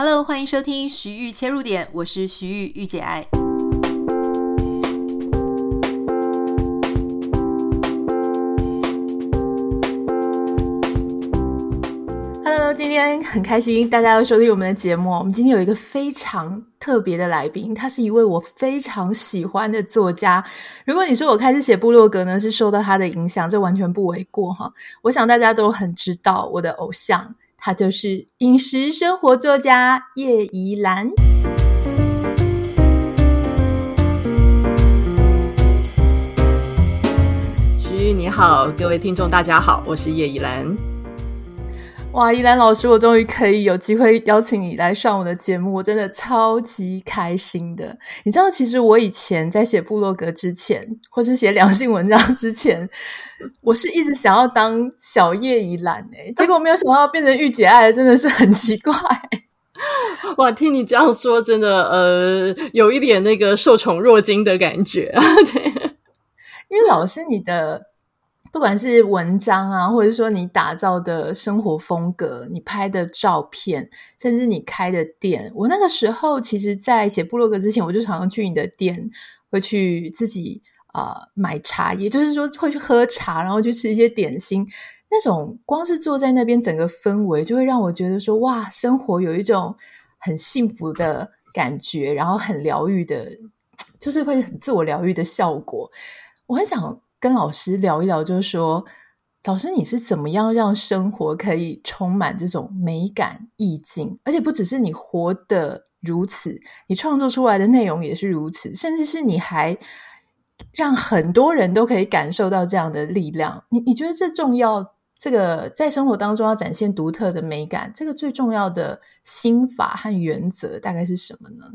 Hello，欢迎收听徐玉切入点，我是徐豫御姐爱。Hello，今天很开心大家又收听我们的节目。我们今天有一个非常特别的来宾，他是一位我非常喜欢的作家。如果你说我开始写部落格呢，是受到他的影响，这完全不为过哈。我想大家都很知道我的偶像。他就是饮食生活作家叶怡兰。徐玉你好，各位听众大家好，我是叶怡兰。哇，依兰老师，我终于可以有机会邀请你来上我的节目，我真的超级开心的。你知道，其实我以前在写部落格之前，或是写两性文章之前，我是一直想要当小叶依兰诶，结果没有想到变成御姐爱，真的是很奇怪。哇，听你这样说，真的呃，有一点那个受宠若惊的感觉。对，因为老师你的。不管是文章啊，或者说你打造的生活风格，你拍的照片，甚至你开的店，我那个时候其实，在写部落格之前，我就常常去你的店，会去自己啊、呃、买茶，也就是说会去喝茶，然后去吃一些点心。那种光是坐在那边，整个氛围就会让我觉得说，哇，生活有一种很幸福的感觉，然后很疗愈的，就是会很自我疗愈的效果。我很想。跟老师聊一聊，就是说，老师你是怎么样让生活可以充满这种美感意境，而且不只是你活得如此，你创作出来的内容也是如此，甚至是你还让很多人都可以感受到这样的力量。你你觉得这重要？这个在生活当中要展现独特的美感，这个最重要的心法和原则大概是什么呢？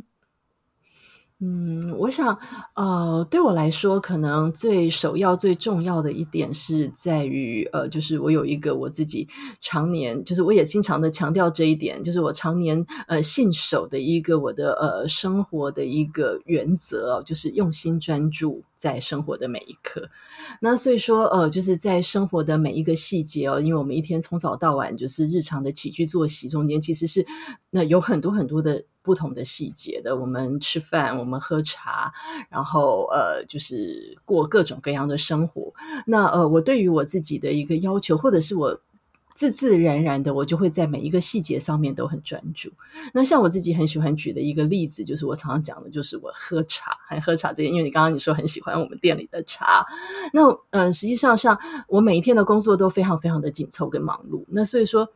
嗯，我想，呃，对我来说，可能最首要、最重要的一点是在于，呃，就是我有一个我自己常年，就是我也经常的强调这一点，就是我常年呃信守的一个我的呃生活的一个原则，就是用心专注在生活的每一刻。那所以说，呃，就是在生活的每一个细节哦，因为我们一天从早到晚，就是日常的起居作息中间，其实是那有很多很多的。不同的细节的，我们吃饭，我们喝茶，然后呃，就是过各种各样的生活。那呃，我对于我自己的一个要求，或者是我自自然然的，我就会在每一个细节上面都很专注。那像我自己很喜欢举的一个例子，就是我常常讲的，就是我喝茶，还喝茶这些，因为你刚刚你说很喜欢我们店里的茶。那嗯、呃，实际上像我每一天的工作都非常非常的紧凑跟忙碌。那所以说。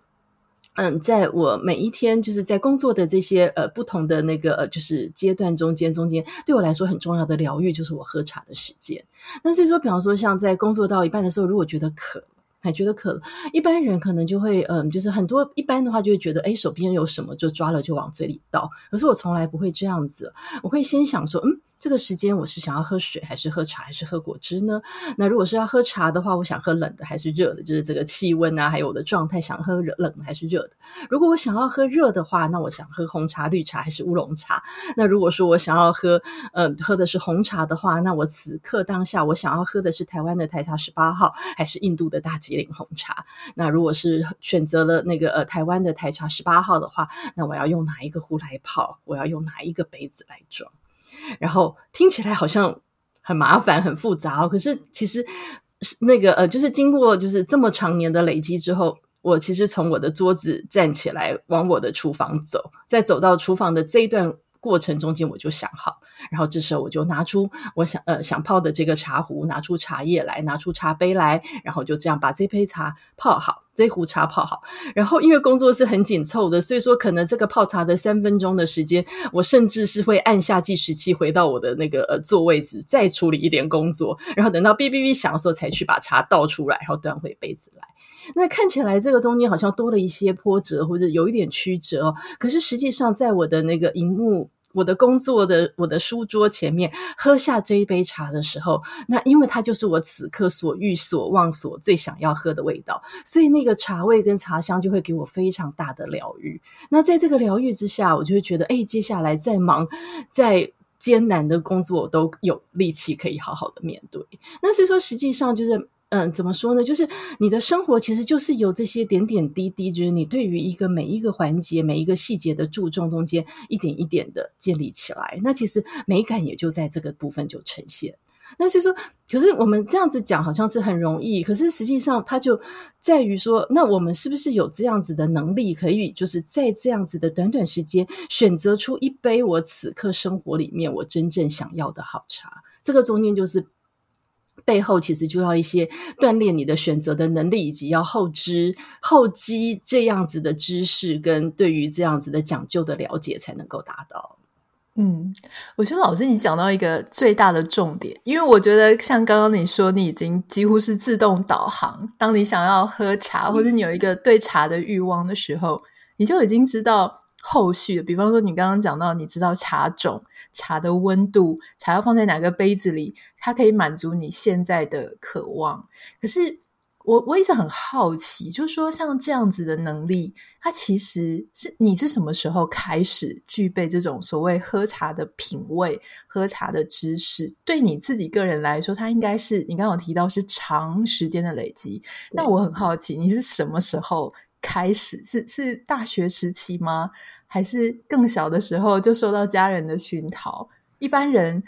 嗯，在我每一天就是在工作的这些呃不同的那个就是阶段中间，中间对我来说很重要的疗愈就是我喝茶的时间。那所以说，比方说像在工作到一半的时候，如果觉得渴，还觉得渴，一般人可能就会嗯，就是很多一般的话就会觉得，哎，手边有什么就抓了就往嘴里倒。可是我从来不会这样子，我会先想说，嗯。这个时间我是想要喝水还是喝茶还是喝果汁呢？那如果是要喝茶的话，我想喝冷的还是热的？就是这个气温啊，还有我的状态，想喝热冷的还是热的？如果我想要喝热的话，那我想喝红茶、绿茶还是乌龙茶？那如果说我想要喝，呃，喝的是红茶的话，那我此刻当下我想要喝的是台湾的台茶十八号还是印度的大吉岭红茶？那如果是选择了那个呃台湾的台茶十八号的话，那我要用哪一个壶来泡？我要用哪一个杯子来装？然后听起来好像很麻烦、很复杂哦。可是其实那个呃，就是经过就是这么长年的累积之后，我其实从我的桌子站起来，往我的厨房走，在走到厨房的这一段过程中间，我就想好。然后这时候我就拿出我想呃想泡的这个茶壶，拿出茶叶来，拿出茶杯来，然后就这样把这杯茶泡好，这壶茶泡好。然后因为工作是很紧凑的，所以说可能这个泡茶的三分钟的时间，我甚至是会按下计时器，回到我的那个呃座位置，再处理一点工作，然后等到哔哔哔响的时候才去把茶倒出来，然后端回杯子来。那看起来这个中间好像多了一些波折，或者有一点曲折哦。可是实际上在我的那个荧幕。我的工作的我的书桌前面喝下这一杯茶的时候，那因为它就是我此刻所欲所望所最想要喝的味道，所以那个茶味跟茶香就会给我非常大的疗愈。那在这个疗愈之下，我就会觉得，哎，接下来再忙再艰难的工作，我都有力气可以好好的面对。那所以说，实际上就是嗯，怎么说呢？就是你的生活其实就是由这些点点滴滴，就是你对于一个每一个环节、每一个细节的注重中间，一点一点的建立起来。那其实美感也就在这个部分就呈现。那所以说，可是我们这样子讲好像是很容易，可是实际上它就在于说，那我们是不是有这样子的能力，可以就是在这样子的短短时间，选择出一杯我此刻生活里面我真正想要的好茶？这个中间就是。背后其实就要一些锻炼你的选择的能力，以及要后知后积这样子的知识，跟对于这样子的讲究的了解，才能够达到。嗯，我觉得老师你讲到一个最大的重点，因为我觉得像刚刚你说，你已经几乎是自动导航，当你想要喝茶，或者你有一个对茶的欲望的时候，你就已经知道。后续的，比方说你刚刚讲到，你知道茶种、茶的温度、茶要放在哪个杯子里，它可以满足你现在的渴望。可是我我一直很好奇，就是说像这样子的能力，它其实是你是什么时候开始具备这种所谓喝茶的品味、喝茶的知识？对你自己个人来说，它应该是你刚刚有提到是长时间的累积。那我很好奇，你是什么时候开始？是是大学时期吗？还是更小的时候就受到家人的熏陶，一般人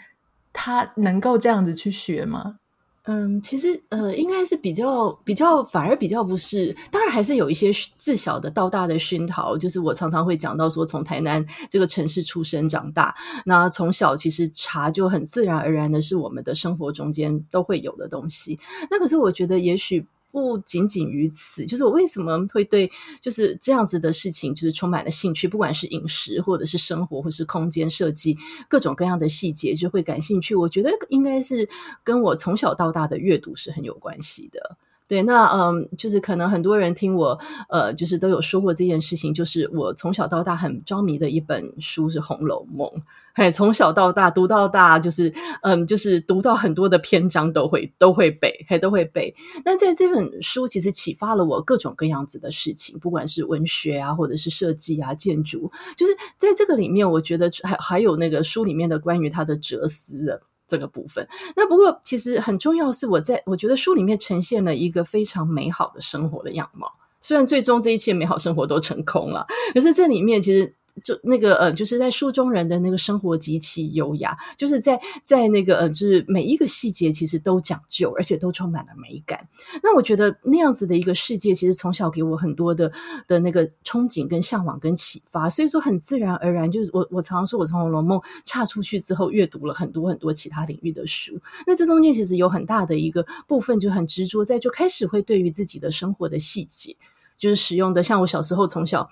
他能够这样子去学吗？嗯，其实呃，应该是比较比较，反而比较不是。当然还是有一些自小的到大的熏陶，就是我常常会讲到说，从台南这个城市出生长大，那从小其实茶就很自然而然的是我们的生活中间都会有的东西。那可是我觉得也许。不仅仅于此，就是我为什么会对就是这样子的事情就是充满了兴趣，不管是饮食或者是生活或是空间设计，各种各样的细节就会感兴趣。我觉得应该是跟我从小到大的阅读是很有关系的。对，那嗯，就是可能很多人听我，呃，就是都有说过这件事情，就是我从小到大很着迷的一本书是《红楼梦》，嘿，从小到大读到大，就是嗯，就是读到很多的篇章都会都会背，嘿，都会背。那在这本书其实启发了我各种各样子的事情，不管是文学啊，或者是设计啊、建筑，就是在这个里面，我觉得还还有那个书里面的关于他的哲思的。这个部分，那不过其实很重要的是，我在我觉得书里面呈现了一个非常美好的生活的样貌。虽然最终这一切美好生活都成空了，可是这里面其实。就那个呃，就是在书中人的那个生活极其优雅，就是在在那个呃，就是每一个细节其实都讲究，而且都充满了美感。那我觉得那样子的一个世界，其实从小给我很多的的那个憧憬、跟向往、跟启发。所以说，很自然而然，就是我我常常说，我从《红楼梦》岔出去之后，阅读了很多很多其他领域的书。那这中间其实有很大的一个部分，就很执着在就开始会对于自己的生活的细节，就是使用的，像我小时候从小。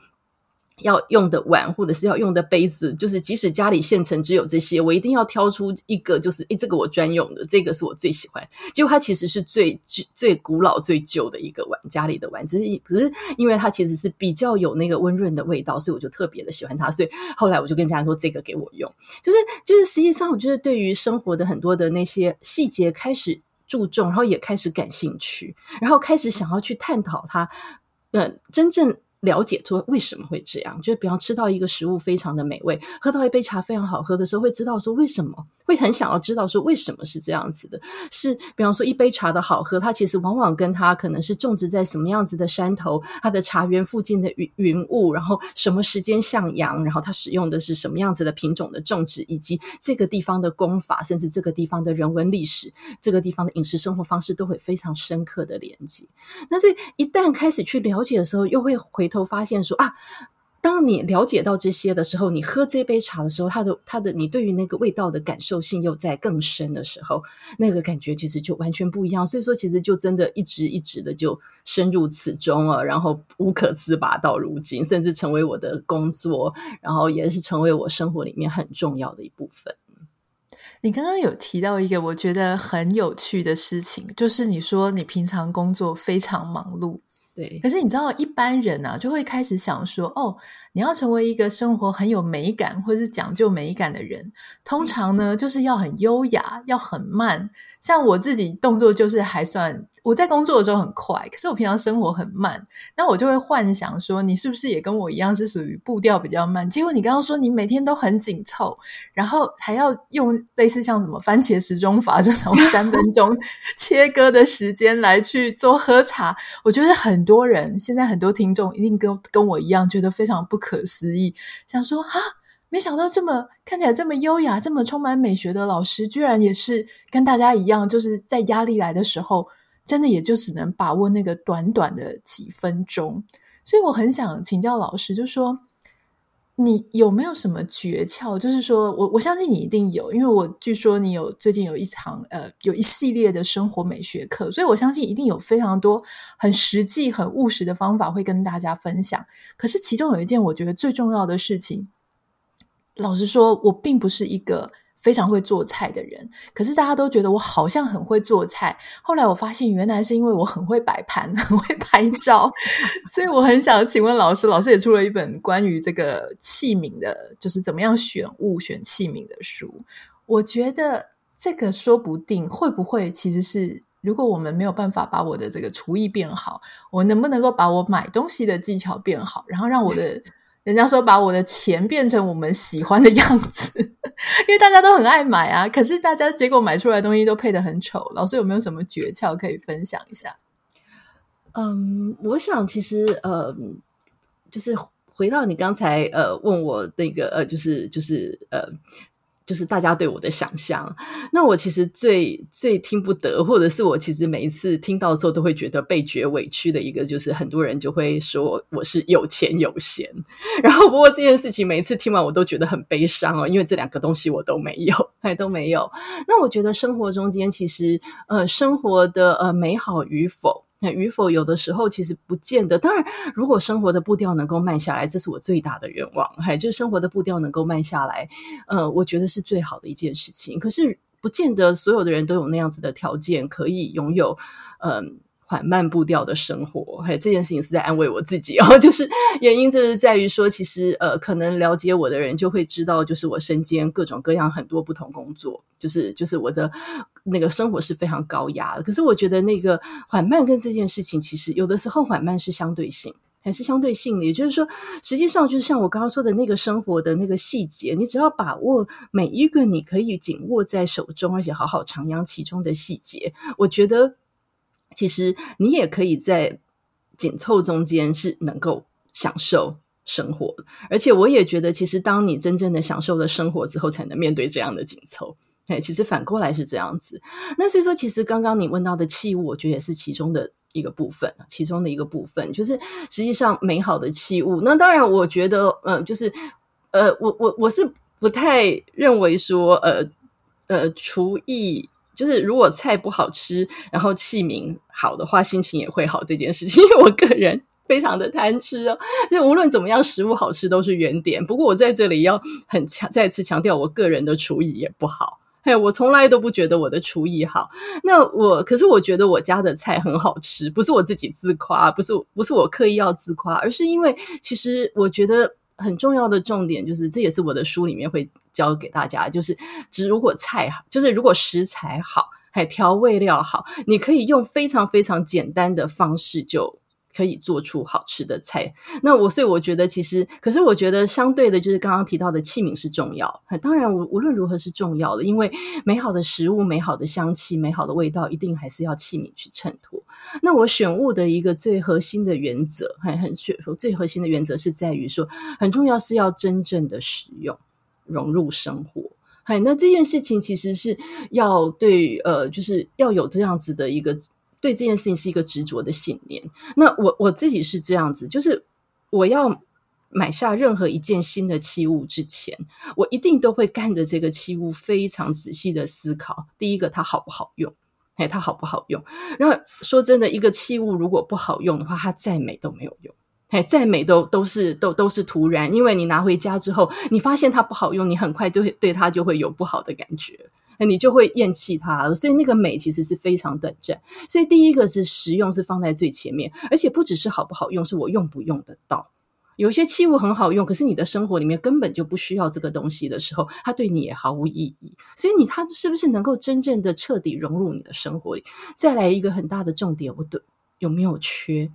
要用的碗，或者是要用的杯子，就是即使家里现成只有这些，我一定要挑出一个，就是诶，这个我专用的，这个是我最喜欢。结果它其实是最最古老、最旧的一个碗，家里的碗。只是可是因为它其实是比较有那个温润的味道，所以我就特别的喜欢它。所以后来我就跟家人说，这个给我用。就是就是，实际上我觉得对于生活的很多的那些细节开始注重，然后也开始感兴趣，然后开始想要去探讨它，嗯，真正。了解说为什么会这样，就是比方吃到一个食物非常的美味，喝到一杯茶非常好喝的时候，会知道说为什么，会很想要知道说为什么是这样子的。是比方说一杯茶的好喝，它其实往往跟它可能是种植在什么样子的山头，它的茶园附近的云云雾，然后什么时间向阳，然后它使用的是什么样子的品种的种植，以及这个地方的功法，甚至这个地方的人文历史，这个地方的饮食生活方式都会非常深刻的连接。那所以一旦开始去了解的时候，又会回。头发现说啊，当你了解到这些的时候，你喝这杯茶的时候，它的它的你对于那个味道的感受性又在更深的时候，那个感觉其实就完全不一样。所以说，其实就真的一直一直的就深入此中了，然后无可自拔到如今，甚至成为我的工作，然后也是成为我生活里面很重要的一部分。你刚刚有提到一个我觉得很有趣的事情，就是你说你平常工作非常忙碌。对，可是你知道，一般人啊，就会开始想说，哦，你要成为一个生活很有美感或者是讲究美感的人，通常呢，就是要很优雅，要很慢。像我自己动作就是还算，我在工作的时候很快，可是我平常生活很慢，那我就会幻想说，你是不是也跟我一样是属于步调比较慢？结果你刚刚说你每天都很紧凑，然后还要用类似像什么番茄时钟法 这种三分钟切割的时间来去做喝茶，我觉得很多人现在很多听众一定跟跟我一样觉得非常不可思议，想说啊，没想到这么看起来这么优雅、这么充满美学的老师，居然也是跟大家一样，就是在压力来的时候。真的也就只能把握那个短短的几分钟，所以我很想请教老师，就说你有没有什么诀窍？就是说我我相信你一定有，因为我据说你有最近有一场呃有一系列的生活美学课，所以我相信一定有非常多很实际、很务实的方法会跟大家分享。可是其中有一件我觉得最重要的事情，老实说，我并不是一个。非常会做菜的人，可是大家都觉得我好像很会做菜。后来我发现，原来是因为我很会摆盘，很会拍照，所以我很想请问老师。老师也出了一本关于这个器皿的，就是怎么样选物、选器皿的书。我觉得这个说不定会不会其实是，如果我们没有办法把我的这个厨艺变好，我能不能够把我买东西的技巧变好，然后让我的。人家说把我的钱变成我们喜欢的样子，因为大家都很爱买啊。可是大家结果买出来的东西都配得很丑。老师有没有什么诀窍可以分享一下？嗯，我想其实呃，就是回到你刚才呃问我那个呃，就是就是呃。就是大家对我的想象，那我其实最最听不得，或者是我其实每一次听到的时候都会觉得倍觉委屈的一个，就是很多人就会说我是有钱有闲，然后不过这件事情每一次听完我都觉得很悲伤哦，因为这两个东西我都没有，还都没有。那我觉得生活中间其实呃生活的呃美好与否。那与否，有的时候其实不见得。当然，如果生活的步调能够慢下来，这是我最大的愿望。还就是生活的步调能够慢下来，呃，我觉得是最好的一件事情。可是，不见得所有的人都有那样子的条件，可以拥有，嗯、缓慢步调的生活，嘿，这件事情是在安慰我自己哦。就是原因，就是在于说，其实呃，可能了解我的人就会知道，就是我身兼各种各样很多不同工作，就是就是我的那个生活是非常高压的。可是我觉得那个缓慢跟这件事情，其实有的时候缓慢是相对性，还是相对性的。也就是说，实际上就是像我刚刚说的那个生活的那个细节，你只要把握每一个你可以紧握在手中，而且好好徜徉其中的细节，我觉得。其实你也可以在紧凑中间是能够享受生活，而且我也觉得，其实当你真正的享受了生活之后，才能面对这样的紧凑。哎，其实反过来是这样子。那所以说，其实刚刚你问到的器物，我觉得也是其中的一个部分，其中的一个部分，就是实际上美好的器物。那当然，我觉得，嗯、呃，就是，呃，我我我是不太认为说，呃呃，厨艺。就是如果菜不好吃，然后器皿好的话，心情也会好这件事情。因为我个人非常的贪吃哦，就无论怎么样，食物好吃都是原点。不过我在这里要很强，再次强调，我个人的厨艺也不好。嘿，我从来都不觉得我的厨艺好。那我可是我觉得我家的菜很好吃，不是我自己自夸，不是不是我刻意要自夸，而是因为其实我觉得。很重要的重点就是，这也是我的书里面会教给大家，就是只如果菜好，就是如果食材好，还调味料好，你可以用非常非常简单的方式就。可以做出好吃的菜，那我所以我觉得其实，可是我觉得相对的，就是刚刚提到的器皿是重要。当然，无无论如何是重要的，因为美好的食物、美好的香气、美好的味道，一定还是要器皿去衬托。那我选物的一个最核心的原则，很很选最核心的原则是在于说，很重要是要真正的使用，融入生活。那这件事情其实是要对呃，就是要有这样子的一个。对这件事情是一个执着的信念。那我我自己是这样子，就是我要买下任何一件新的器物之前，我一定都会看着这个器物非常仔细的思考。第一个，它好不好用？哎，它好不好用？然后说真的，一个器物如果不好用的话，它再美都没有用。哎，再美都都是都都是徒然，因为你拿回家之后，你发现它不好用，你很快就会对它就会有不好的感觉。那你就会厌弃它了，所以那个美其实是非常短暂。所以第一个是实用是放在最前面，而且不只是好不好用，是我用不用得到。有些器物很好用，可是你的生活里面根本就不需要这个东西的时候，它对你也毫无意义。所以你它是不是能够真正的彻底融入你的生活里？再来一个很大的重点，我的有没有缺？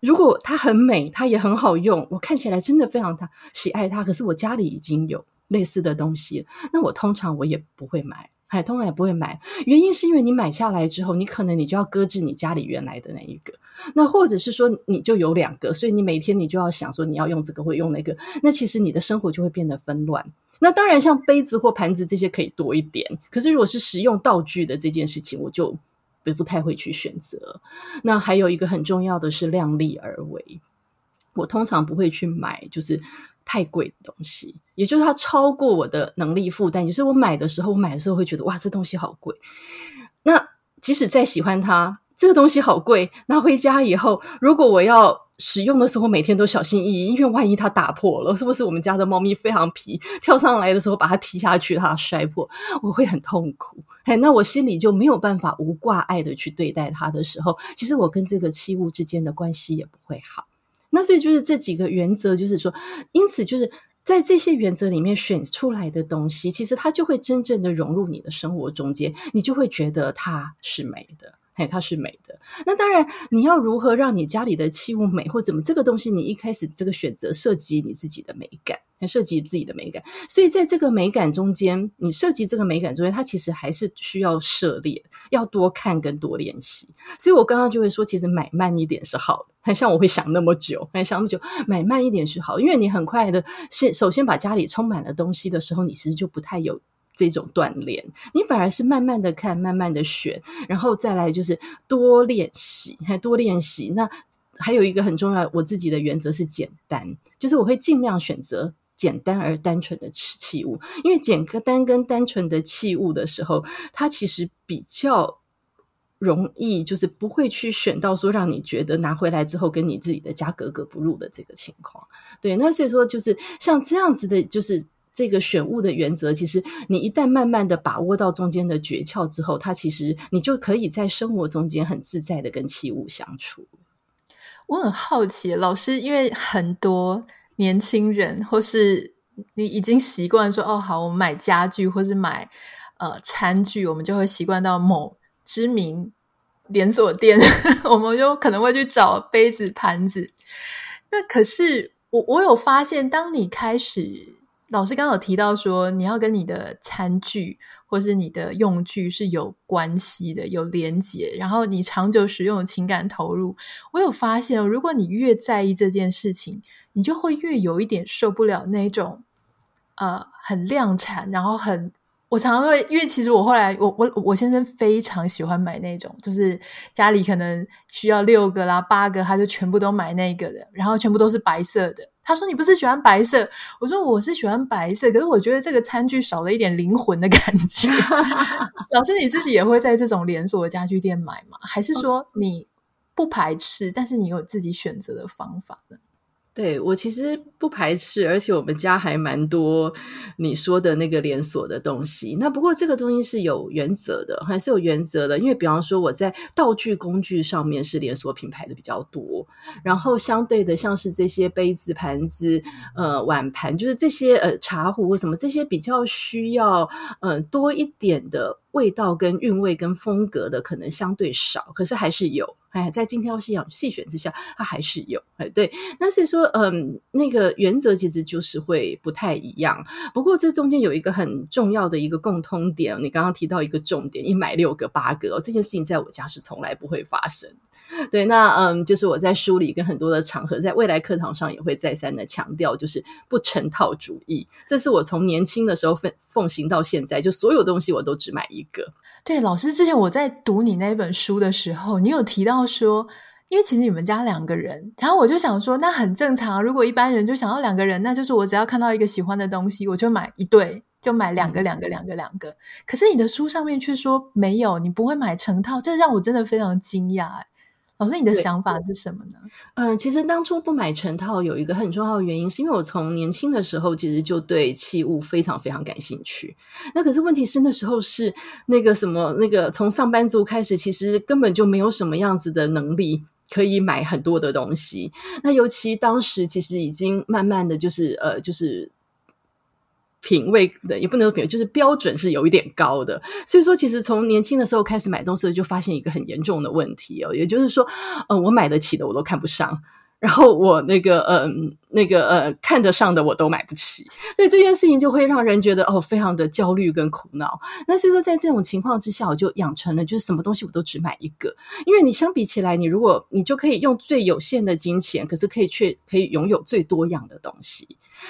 如果它很美，它也很好用，我看起来真的非常喜爱它，可是我家里已经有类似的东西，那我通常我也不会买。还通常也不会买，原因是因为你买下来之后，你可能你就要搁置你家里原来的那一个，那或者是说你就有两个，所以你每天你就要想说你要用这个或用那个，那其实你的生活就会变得纷乱。那当然，像杯子或盘子这些可以多一点，可是如果是实用道具的这件事情，我就不不太会去选择。那还有一个很重要的是量力而为，我通常不会去买，就是。太贵的东西，也就是它超过我的能力负担。就是我买的时候，我买的时候会觉得哇，这东西好贵。那即使再喜欢它，这个东西好贵，拿回家以后，如果我要使用的时候，每天都小心翼翼，因为万一它打破了，是不是我们家的猫咪非常皮，跳上来的时候把它踢下去，它摔破，我会很痛苦。哎，那我心里就没有办法无挂碍的去对待它的时候，其实我跟这个器物之间的关系也不会好。那所以就是这几个原则，就是说，因此就是在这些原则里面选出来的东西，其实它就会真正的融入你的生活中间，你就会觉得它是美的。嘿，它是美的。那当然，你要如何让你家里的器物美，或怎么这个东西，你一开始这个选择涉及你自己的美感，涉及自己的美感。所以在这个美感中间，你涉及这个美感中间，它其实还是需要涉猎，要多看跟多练习。所以我刚刚就会说，其实买慢一点是好的。很 像我会想那么久，还想那么久，买慢一点是好，因为你很快的先首先把家里充满了东西的时候，你其实就不太有。这种锻炼，你反而是慢慢的看，慢慢的选，然后再来就是多练习，还多练习。那还有一个很重要，我自己的原则是简单，就是我会尽量选择简单而单纯的器物，因为简单跟单纯的器物的时候，它其实比较容易，就是不会去选到说让你觉得拿回来之后跟你自己的家格格不入的这个情况。对，那所以说就是像这样子的，就是。这个选物的原则，其实你一旦慢慢的把握到中间的诀窍之后，它其实你就可以在生活中间很自在的跟器物相处。我很好奇，老师，因为很多年轻人或是你已经习惯说，哦，好，我们买家具或是买呃餐具，我们就会习惯到某知名连锁店，我们就可能会去找杯子盘子。那可是我我有发现，当你开始。老师刚刚有提到说，你要跟你的餐具或是你的用具是有关系的、有连结，然后你长久使用的情感投入。我有发现，如果你越在意这件事情，你就会越有一点受不了那种呃很量产，然后很。我常常会，因为其实我后来，我我我先生非常喜欢买那种，就是家里可能需要六个啦、八个，他就全部都买那个的，然后全部都是白色的。他说：“你不是喜欢白色？”我说：“我是喜欢白色，可是我觉得这个餐具少了一点灵魂的感觉。”老师，你自己也会在这种连锁的家具店买吗？还是说你不排斥，但是你有自己选择的方法呢？对，我其实不排斥，而且我们家还蛮多你说的那个连锁的东西。那不过这个东西是有原则的，还是有原则的。因为比方说我在道具工具上面是连锁品牌的比较多，然后相对的像是这些杯子、盘子、呃碗盘，就是这些呃茶壶什么这些比较需要呃多一点的味道跟韵味跟风格的，可能相对少，可是还是有。哎，在精挑细选细选之下，它还是有哎，对。那所以说，嗯，那个原则其实就是会不太一样。不过这中间有一个很重要的一个共通点，你刚刚提到一个重点，一买六个八个，这件事情在我家是从来不会发生。对，那嗯，就是我在书里跟很多的场合，在未来课堂上也会再三的强调，就是不成套主义。这是我从年轻的时候奉奉行到现在，就所有东西我都只买一个。对，老师之前我在读你那本书的时候，你有提到说，因为其实你们家两个人，然后我就想说，那很正常。如果一般人就想要两个人，那就是我只要看到一个喜欢的东西，我就买一对，就买两个、两个、两个、两个。可是你的书上面却说没有，你不会买成套，这让我真的非常惊讶。老师，你的想法是什么呢？嗯，其实当初不买成套有一个很重要的原因，是因为我从年轻的时候其实就对器物非常非常感兴趣。那可是问题是那时候是那个什么，那个从上班族开始，其实根本就没有什么样子的能力可以买很多的东西。那尤其当时其实已经慢慢的就是呃，就是品味的也不能说品味，就是标准是有一点高的。所以说，其实从年轻的时候开始买东西，就发现一个很严重的问题哦，也就是说，呃，我买得起的我都看不上。然后我那个嗯，那个呃，看得上的我都买不起，所以这件事情就会让人觉得哦，非常的焦虑跟苦恼。那所以说，在这种情况之下，我就养成了就是什么东西我都只买一个，因为你相比起来，你如果你就可以用最有限的金钱，可是可以却可以拥有最多样的东西。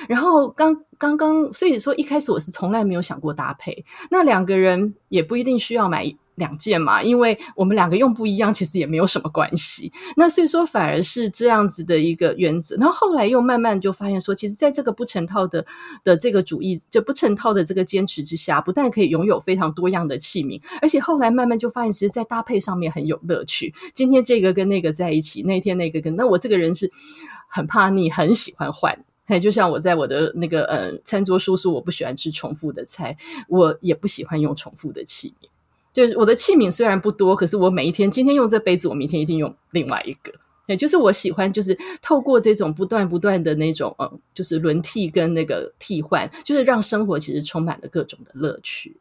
然后刚刚刚，所以说一开始我是从来没有想过搭配，那两个人也不一定需要买。两件嘛，因为我们两个用不一样，其实也没有什么关系。那所以说，反而是这样子的一个原则。然后后来又慢慢就发现说，其实在这个不成套的的这个主义，就不成套的这个坚持之下，不但可以拥有非常多样的器皿，而且后来慢慢就发现，其实，在搭配上面很有乐趣。今天这个跟那个在一起，那天那个跟……那我这个人是很怕腻，很喜欢换。嘿，就像我在我的那个呃餐桌书说，我不喜欢吃重复的菜，我也不喜欢用重复的器皿。就是我的器皿虽然不多，可是我每一天今天用这杯子，我明天一定用另外一个。也就是我喜欢，就是透过这种不断不断的那种，嗯，就是轮替跟那个替换，就是让生活其实充满了各种的乐趣。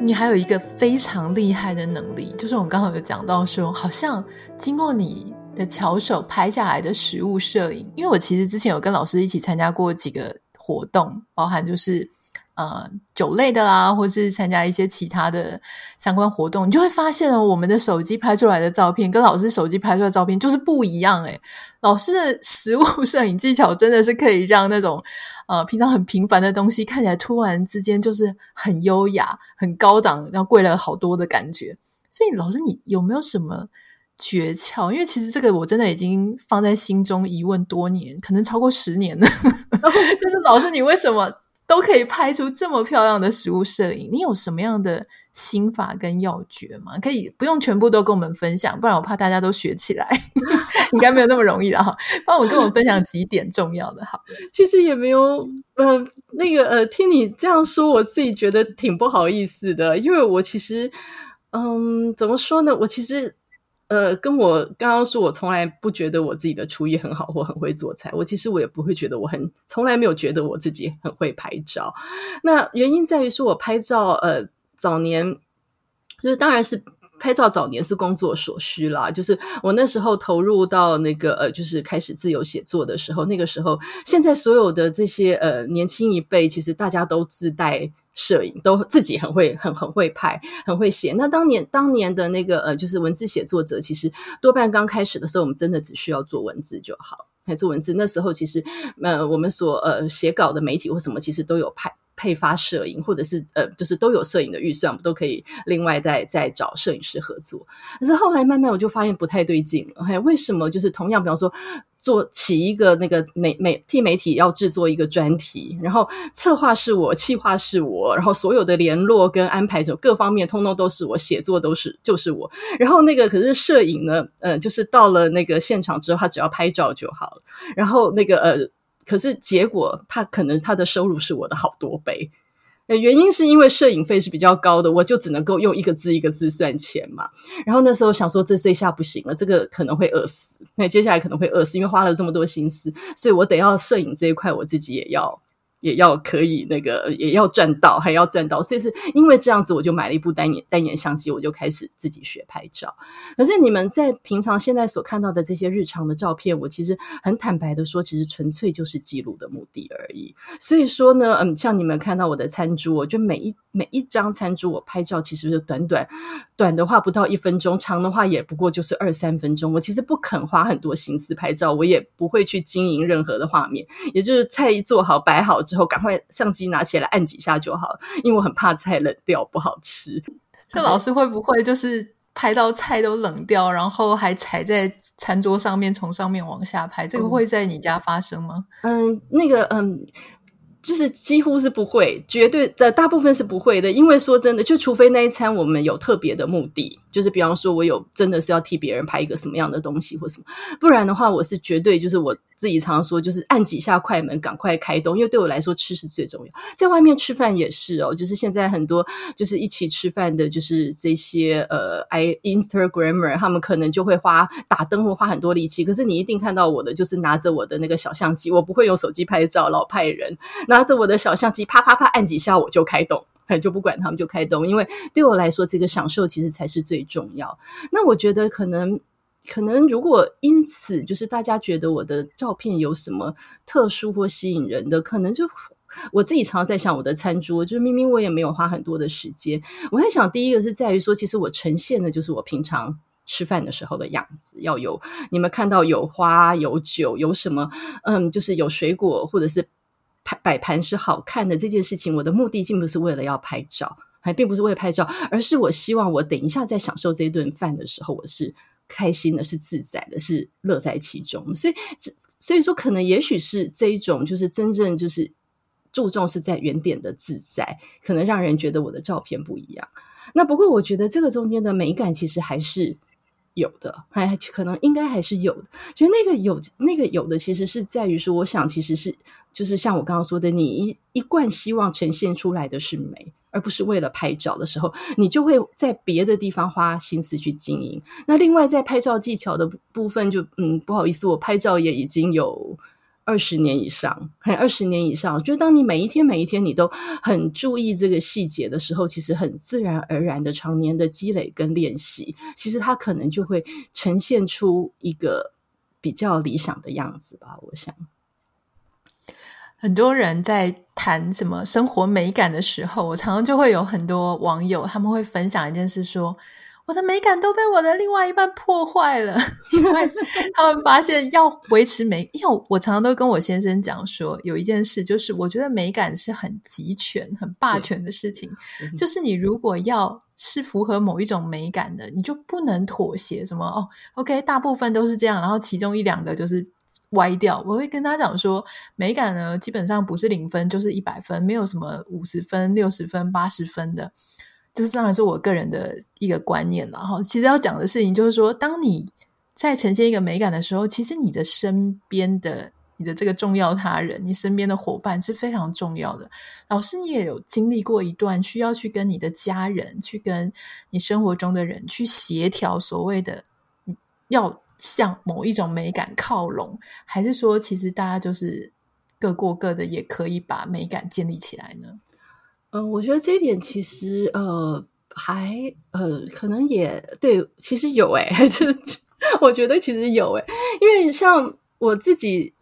你还有一个非常厉害的能力，就是我们刚刚有讲到说，好像经过你的巧手拍下来的实物摄影。因为我其实之前有跟老师一起参加过几个活动，包含就是呃酒类的啦，或是参加一些其他的相关活动，你就会发现哦，我们的手机拍出来的照片跟老师手机拍出来的照片就是不一样诶。老师的实物摄影技巧真的是可以让那种。呃，平常很平凡的东西，看起来突然之间就是很优雅、很高档，然后贵了好多的感觉。所以，老师，你有没有什么诀窍？因为其实这个我真的已经放在心中疑问多年，可能超过十年了。就是老师，你为什么都可以拍出这么漂亮的食物摄影？你有什么样的心法跟要诀吗？可以不用全部都跟我们分享，不然我怕大家都学起来。应该没有那么容易了哈，帮我跟我分享几点重要的好。其实也没有，呃，那个呃，听你这样说，我自己觉得挺不好意思的，因为我其实，嗯，怎么说呢？我其实，呃，跟我刚刚说，我从来不觉得我自己的厨艺很好或很会做菜。我其实我也不会觉得我很，从来没有觉得我自己很会拍照。那原因在于说，我拍照，呃，早年就是当然是。拍照早年是工作所需啦，就是我那时候投入到那个呃，就是开始自由写作的时候，那个时候，现在所有的这些呃年轻一辈，其实大家都自带摄影，都自己很会很很会拍，很会写。那当年当年的那个呃，就是文字写作者，其实多半刚开始的时候，我们真的只需要做文字就好，来做文字。那时候其实呃，我们所呃写稿的媒体或什么，其实都有拍。配发摄影，或者是呃，就是都有摄影的预算，我们都可以另外再再找摄影师合作。可是后来慢慢我就发现不太对劲了，还有为什么？就是同样，比方说做起一个那个媒媒替媒体要制作一个专题，然后策划是我，企划是我，然后所有的联络跟安排就各方面通通都是我，写作都是就是我。然后那个可是摄影呢，呃，就是到了那个现场之后，他只要拍照就好了。然后那个呃。可是结果，他可能他的收入是我的好多倍。原因是因为摄影费是比较高的，我就只能够用一个字一个字算钱嘛。然后那时候想说，这这下不行了，这个可能会饿死。那接下来可能会饿死，因为花了这么多心思，所以我得要摄影这一块，我自己也要。也要可以那个，也要赚到，还要赚到，所以是因为这样子，我就买了一部单眼单眼相机，我就开始自己学拍照。可是你们在平常现在所看到的这些日常的照片，我其实很坦白的说，其实纯粹就是记录的目的而已。所以说呢，嗯，像你们看到我的餐桌，就每一每一张餐桌我拍照，其实就短短短的话不到一分钟，长的话也不过就是二三分钟。我其实不肯花很多心思拍照，我也不会去经营任何的画面，也就是菜一做好摆好。之后赶快相机拿起来按几下就好，因为我很怕菜冷掉不好吃。那老师会不会就是拍到菜都冷掉，然后还踩在餐桌上面从上面往下拍？这个会在你家发生吗？嗯，那个嗯，就是几乎是不会，绝对的大部分是不会的。因为说真的，就除非那一餐我们有特别的目的。就是比方说，我有真的是要替别人拍一个什么样的东西或什么，不然的话，我是绝对就是我自己常常说，就是按几下快门，赶快开动，因为对我来说吃是最重要。在外面吃饭也是哦，就是现在很多就是一起吃饭的，就是这些呃，I Instagrammer，他们可能就会花打灯或花很多力气，可是你一定看到我的，就是拿着我的那个小相机，我不会用手机拍照，老派人拿着我的小相机，啪啪啪按几下我就开动。就不管他们就开动，因为对我来说，这个享受其实才是最重要。那我觉得可能，可能如果因此就是大家觉得我的照片有什么特殊或吸引人的，可能就我自己常常在想我的餐桌，就是明明我也没有花很多的时间，我在想第一个是在于说，其实我呈现的就是我平常吃饭的时候的样子，要有你们看到有花有酒有什么，嗯，就是有水果或者是。摆摆盘是好看的这件事情，我的目的并不是为了要拍照，还并不是为了拍照，而是我希望我等一下在享受这顿饭的时候，我是开心的，是自在的，是乐在其中。所以，所以说，可能也许是这一种，就是真正就是注重是在原点的自在，可能让人觉得我的照片不一样。那不过，我觉得这个中间的美感其实还是。有的，还可能应该还是有的。觉得那个有那个有的，其实是在于说，我想其实是就是像我刚刚说的，你一一贯希望呈现出来的是美，而不是为了拍照的时候，你就会在别的地方花心思去经营。那另外在拍照技巧的部分就，就嗯不好意思，我拍照也已经有。二十年以上，还二十年以上，就当你每一天每一天你都很注意这个细节的时候，其实很自然而然的常年的积累跟练习，其实它可能就会呈现出一个比较理想的样子吧。我想，很多人在谈什么生活美感的时候，我常常就会有很多网友他们会分享一件事说。我的美感都被我的另外一半破坏了，因为 他们发现要维持美，因为我常常都跟我先生讲说，有一件事就是，我觉得美感是很集权、很霸权的事情，就是你如果要是符合某一种美感的，你就不能妥协什么哦。OK，大部分都是这样，然后其中一两个就是歪掉。我会跟他讲说，美感呢，基本上不是零分就是一百分，没有什么五十分、六十分、八十分的。这是当然是我个人的一个观念了哈。其实要讲的事情就是说，当你在呈现一个美感的时候，其实你的身边的你的这个重要他人，你身边的伙伴是非常重要的。老师，你也有经历过一段需要去跟你的家人，去跟你生活中的人去协调所谓的要向某一种美感靠拢，还是说其实大家就是各过各的，也可以把美感建立起来呢？嗯、我觉得这一点其实呃还呃可能也对，其实有诶，就我觉得其实有诶，因为像我自己，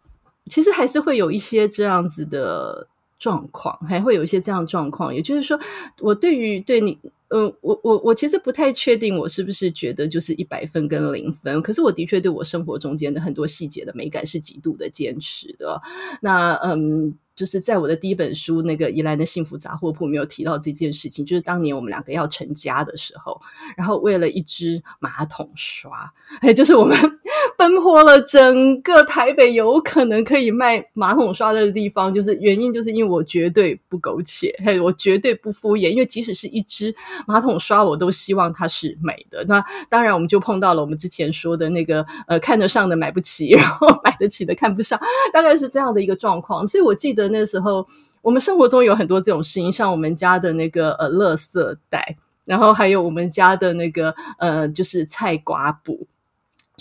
其实还是会有一些这样子的状况，还会有一些这样状况。也就是说，我对于对你，呃，我我我其实不太确定我是不是觉得就是一百分跟零分，可是我的确对我生活中间的很多细节的美感是极度的坚持的。那嗯。就是在我的第一本书那个宜兰的幸福杂货铺没有提到这件事情，就是当年我们两个要成家的时候，然后为了一只马桶刷，还有，就是我们奔波了整个台北有可能可以卖马桶刷的地方，就是原因就是因为我绝对不苟且，嘿，我绝对不敷衍，因为即使是一支马桶刷，我都希望它是美的。那当然，我们就碰到了我们之前说的那个呃，看得上的买不起，然后买得起的看不上，大概是这样的一个状况。所以我记得。那时候，我们生活中有很多这种事情，像我们家的那个呃，垃圾袋，然后还有我们家的那个呃，就是菜瓜布，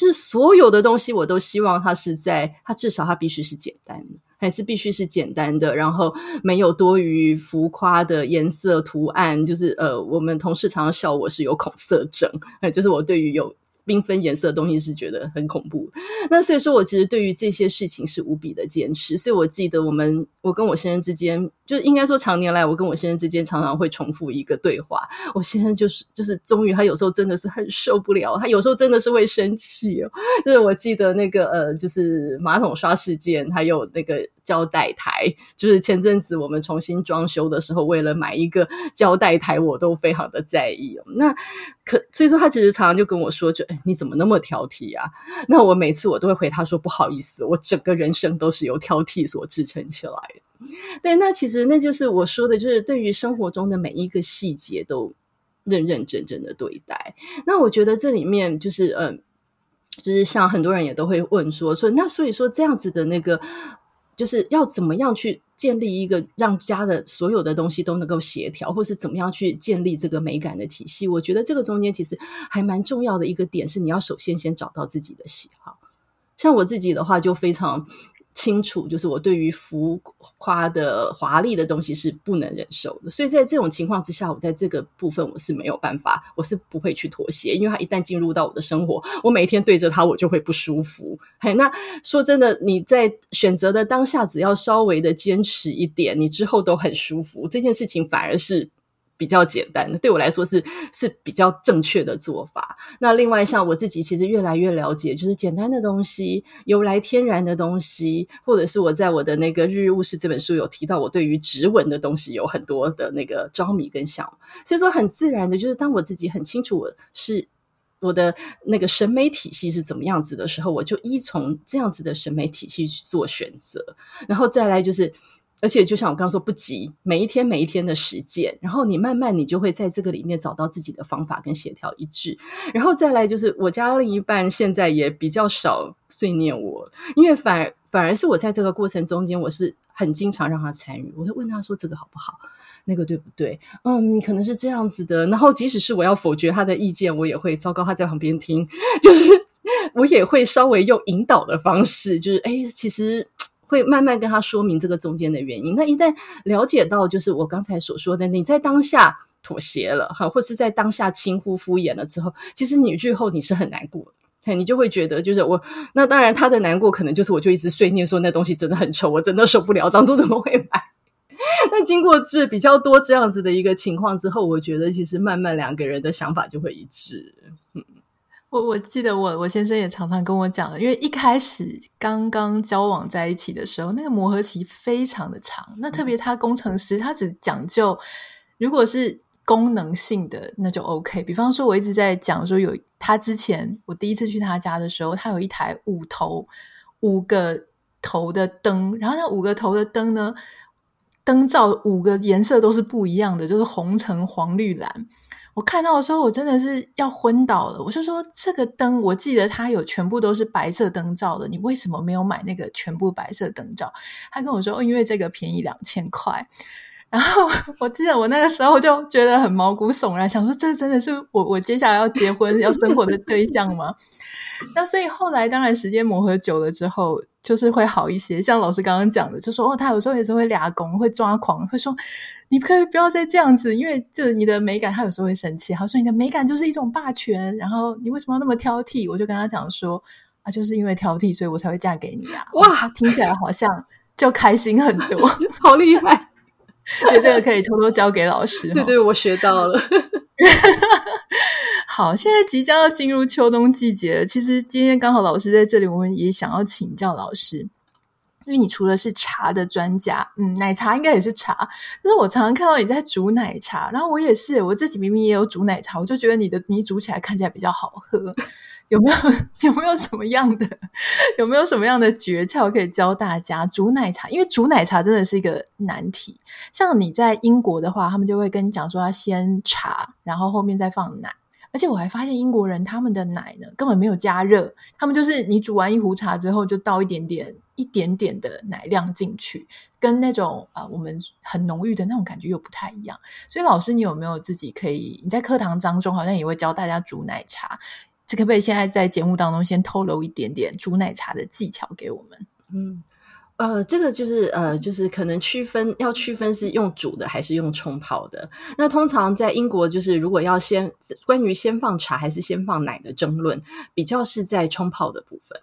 就是所有的东西，我都希望它是在它至少它必须是简单的，还是必须是简单的，然后没有多余浮夸的颜色图案。就是呃，我们同事常常笑我是有恐色症，哎，就是我对于有。缤纷颜色的东西是觉得很恐怖，那所以说我其实对于这些事情是无比的坚持。所以我记得我们我跟我先生之间，就应该说常年来我跟我先生之间常常会重复一个对话。我先生就是就是终于他有时候真的是很受不了，他有时候真的是会生气哦。就是我记得那个呃，就是马桶刷事件，还有那个。胶带台，就是前阵子我们重新装修的时候，为了买一个胶带台，我都非常的在意。那可所以说，他其实常常就跟我说：“就哎，你怎么那么挑剔啊？”那我每次我都会回他说：“不好意思，我整个人生都是由挑剔所支撑起来。”对，那其实那就是我说的，就是对于生活中的每一个细节都。认认真真的对待。那我觉得这里面就是呃，就是像很多人也都会问说说，那所以说这样子的那个，就是要怎么样去建立一个让家的所有的东西都能够协调，或是怎么样去建立这个美感的体系？我觉得这个中间其实还蛮重要的一个点是，你要首先先找到自己的喜好。像我自己的话，就非常。清楚，就是我对于浮夸的华丽的东西是不能忍受的，所以在这种情况之下，我在这个部分我是没有办法，我是不会去妥协，因为它一旦进入到我的生活，我每天对着它，我就会不舒服。嘿，那说真的，你在选择的当下，只要稍微的坚持一点，你之后都很舒服。这件事情反而是。比较简单的，对我来说是是比较正确的做法。那另外，像我自己其实越来越了解，就是简单的东西、由来天然的东西，或者是我在我的那个《日日物事》这本书有提到，我对于直纹的东西有很多的那个着迷跟向往。所以说，很自然的，就是当我自己很清楚我是我的那个审美体系是怎么样子的时候，我就依从这样子的审美体系去做选择，然后再来就是。而且，就像我刚刚说，不急，每一天每一天的实践，然后你慢慢，你就会在这个里面找到自己的方法跟协调一致。然后再来，就是我家另一半现在也比较少碎念我，因为反而反而是我在这个过程中间，我是很经常让他参与。我会问他说：“这个好不好？那个对不对？”嗯，可能是这样子的。然后，即使是我要否决他的意见，我也会糟糕，他在旁边听，就是我也会稍微用引导的方式，就是哎，其实。会慢慢跟他说明这个中间的原因。那一旦了解到，就是我刚才所说的，你在当下妥协了哈，或是在当下轻忽敷衍了之后，其实你日后你是很难过的，你就会觉得就是我。那当然，他的难过可能就是我就一直碎念说那东西真的很丑，我真的受不了，当初怎么会买？那经过就是比较多这样子的一个情况之后，我觉得其实慢慢两个人的想法就会一致。嗯。我我记得我我先生也常常跟我讲，因为一开始刚刚交往在一起的时候，那个磨合期非常的长。那特别他工程师，他只讲究如果是功能性的，那就 OK。比方说，我一直在讲说，有他之前我第一次去他家的时候，他有一台五头五个头的灯，然后那五个头的灯呢，灯罩五个颜色都是不一样的，就是红橙黄绿蓝。我看到的时候，我真的是要昏倒了。我就说，这个灯，我记得它有全部都是白色灯罩的，你为什么没有买那个全部白色灯罩？他跟我说，因为这个便宜两千块。然后我记得我那个时候就觉得很毛骨悚然，想说，这真的是我我接下来要结婚要生活的对象吗？那所以后来当然时间磨合久了之后，就是会好一些。像老师刚刚讲的，就说哦，他有时候也是会俩拱，会抓狂，会说你可以不要再这样子，因为这你的美感，他有时候会生气。他说你的美感就是一种霸权，然后你为什么要那么挑剔？我就跟他讲说啊，就是因为挑剔，所以我才会嫁给你啊。哇，听起来好像就开心很多，好厉害。所以这个可以偷偷交给老师。对对，我学到了。好，现在即将要进入秋冬季节了。其实今天刚好老师在这里，我们也想要请教老师，因为你除了是茶的专家，嗯，奶茶应该也是茶。就是我常常看到你在煮奶茶，然后我也是，我自己明明也有煮奶茶，我就觉得你的你煮起来看起来比较好喝。有没有 有没有什么样的 有没有什么样的诀窍可以教大家煮奶茶？因为煮奶茶真的是一个难题。像你在英国的话，他们就会跟你讲说要先茶，然后后面再放奶。而且我还发现英国人他们的奶呢，根本没有加热，他们就是你煮完一壶茶之后，就倒一点点一点点的奶量进去，跟那种啊、我们很浓郁的那种感觉又不太一样。所以老师，你有没有自己可以？你在课堂当中好像也会教大家煮奶茶，这可不可以现在在节目当中先透露一点点煮奶茶的技巧给我们？嗯。呃，这个就是呃，就是可能区分要区分是用煮的还是用冲泡的。那通常在英国，就是如果要先关于先放茶还是先放奶的争论，比较是在冲泡的部分。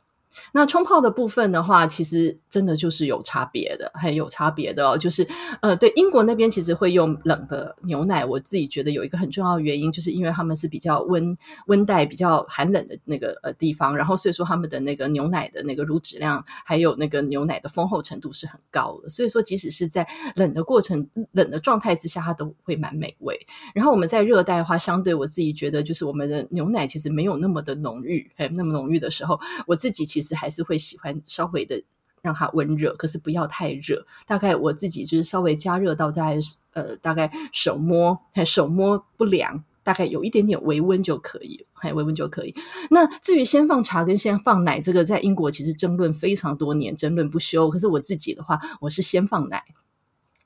那冲泡的部分的话，其实真的就是有差别的，还有差别的哦。就是呃，对英国那边其实会用冷的牛奶，我自己觉得有一个很重要的原因，就是因为他们是比较温温带、比较寒冷的那个呃地方，然后所以说他们的那个牛奶的那个乳脂量，还有那个牛奶的丰厚程度是很高的。所以说，即使是在冷的过程、冷的状态之下，它都会蛮美味。然后我们在热带的话，相对我自己觉得，就是我们的牛奶其实没有那么的浓郁，还那么浓郁的时候，我自己其实。还是会喜欢稍微的让它温热，可是不要太热。大概我自己就是稍微加热到在呃大概手摸，手摸不凉大概有一点点微温就可以，还微温就可以。那至于先放茶跟先放奶，这个在英国其实争论非常多年，争论不休。可是我自己的话，我是先放奶。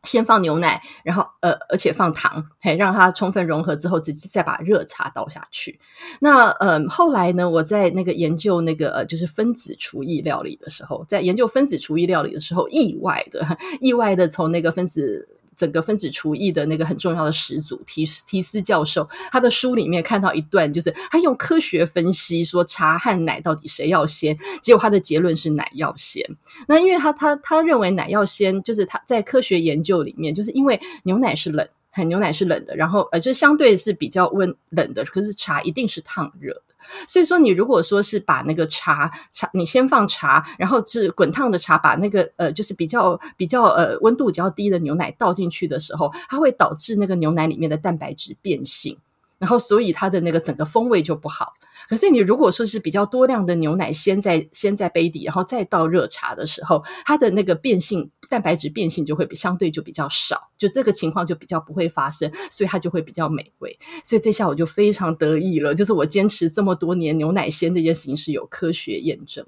先放牛奶，然后呃，而且放糖，嘿，让它充分融合之后，直接再把热茶倒下去。那呃，后来呢，我在那个研究那个呃，就是分子厨艺料理的时候，在研究分子厨艺料理的时候，意外的，意外的从那个分子。整个分子厨艺的那个很重要的始祖提提斯教授，他的书里面看到一段，就是他用科学分析说茶和奶到底谁要先，结果他的结论是奶要先。那因为他他他认为奶要先，就是他在科学研究里面，就是因为牛奶是冷，很牛奶是冷的，然后呃就相对是比较温冷的，可是茶一定是烫热。所以说，你如果说是把那个茶茶，你先放茶，然后是滚烫的茶，把那个呃，就是比较比较呃温度比较低的牛奶倒进去的时候，它会导致那个牛奶里面的蛋白质变性，然后所以它的那个整个风味就不好。可是你如果说是比较多量的牛奶先在先在杯底，然后再倒热茶的时候，它的那个变性蛋白质变性就会比相对就比较少，就这个情况就比较不会发生，所以它就会比较美味。所以这下我就非常得意了，就是我坚持这么多年牛奶鲜这件事情是有科学验证。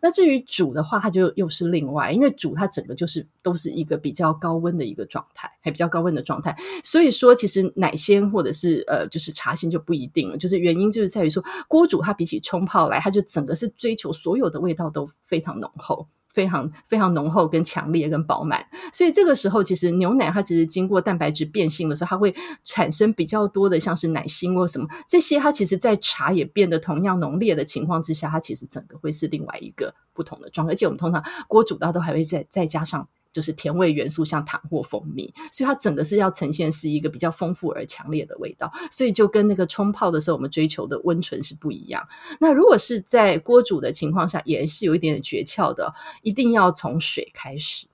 那至于煮的话，它就又是另外，因为煮它整个就是都是一个比较高温的一个状态，还比较高温的状态，所以说其实奶鲜或者是呃就是茶鲜就不一定了，就是原因就是在于说锅煮它比起冲泡来，它就整个是追求所有的味道都非常浓厚。非常非常浓厚、跟强烈、跟饱满，所以这个时候其实牛奶它其实经过蛋白质变性的时候，它会产生比较多的像是奶腥或什么这些，它其实在茶也变得同样浓烈的情况之下，它其实整个会是另外一个不同的状态。而且我们通常锅煮到都还会再再加上。就是甜味元素，像糖或蜂蜜，所以它整个是要呈现是一个比较丰富而强烈的味道，所以就跟那个冲泡的时候我们追求的温醇是不一样。那如果是在锅煮的情况下，也是有一点点诀窍的，一定要从水开始。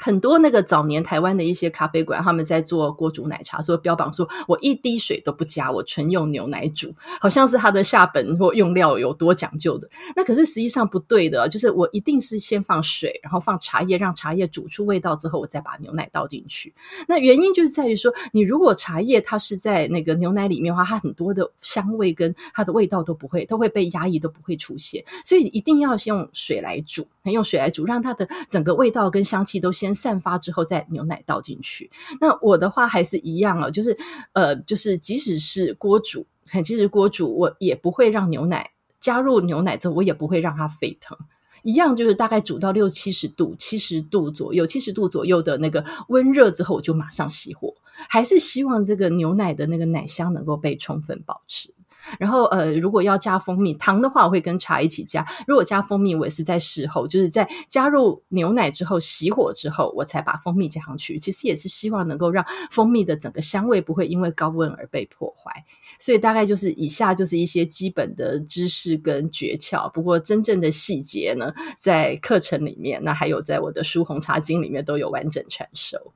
很多那个早年台湾的一些咖啡馆，他们在做锅煮奶茶，说标榜说我一滴水都不加，我纯用牛奶煮，好像是它的下本或用料有多讲究的。那可是实际上不对的，就是我一定是先放水，然后放茶叶，让茶叶煮出味道之后，我再把牛奶倒进去。那原因就是在于说，你如果茶叶它是在那个牛奶里面的话，它很多的香味跟它的味道都不会，都会被压抑，都不会出现。所以一定要先用水来煮，用水来煮，让它的整个味道跟香气都先。散发之后，再牛奶倒进去。那我的话还是一样哦，就是呃，就是即使是锅煮，其实锅煮我也不会让牛奶加入牛奶之后，我也不会让它沸腾，一样就是大概煮到六七十度、七十度左右、七十度左右的那个温热之后，我就马上熄火，还是希望这个牛奶的那个奶香能够被充分保持。然后呃，如果要加蜂蜜糖的话，我会跟茶一起加。如果加蜂蜜，我也是在事后，就是在加入牛奶之后熄火之后，我才把蜂蜜加上去。其实也是希望能够让蜂蜜的整个香味不会因为高温而被破坏。所以大概就是以下就是一些基本的知识跟诀窍。不过真正的细节呢，在课程里面，那还有在我的书《红茶经》里面都有完整传授。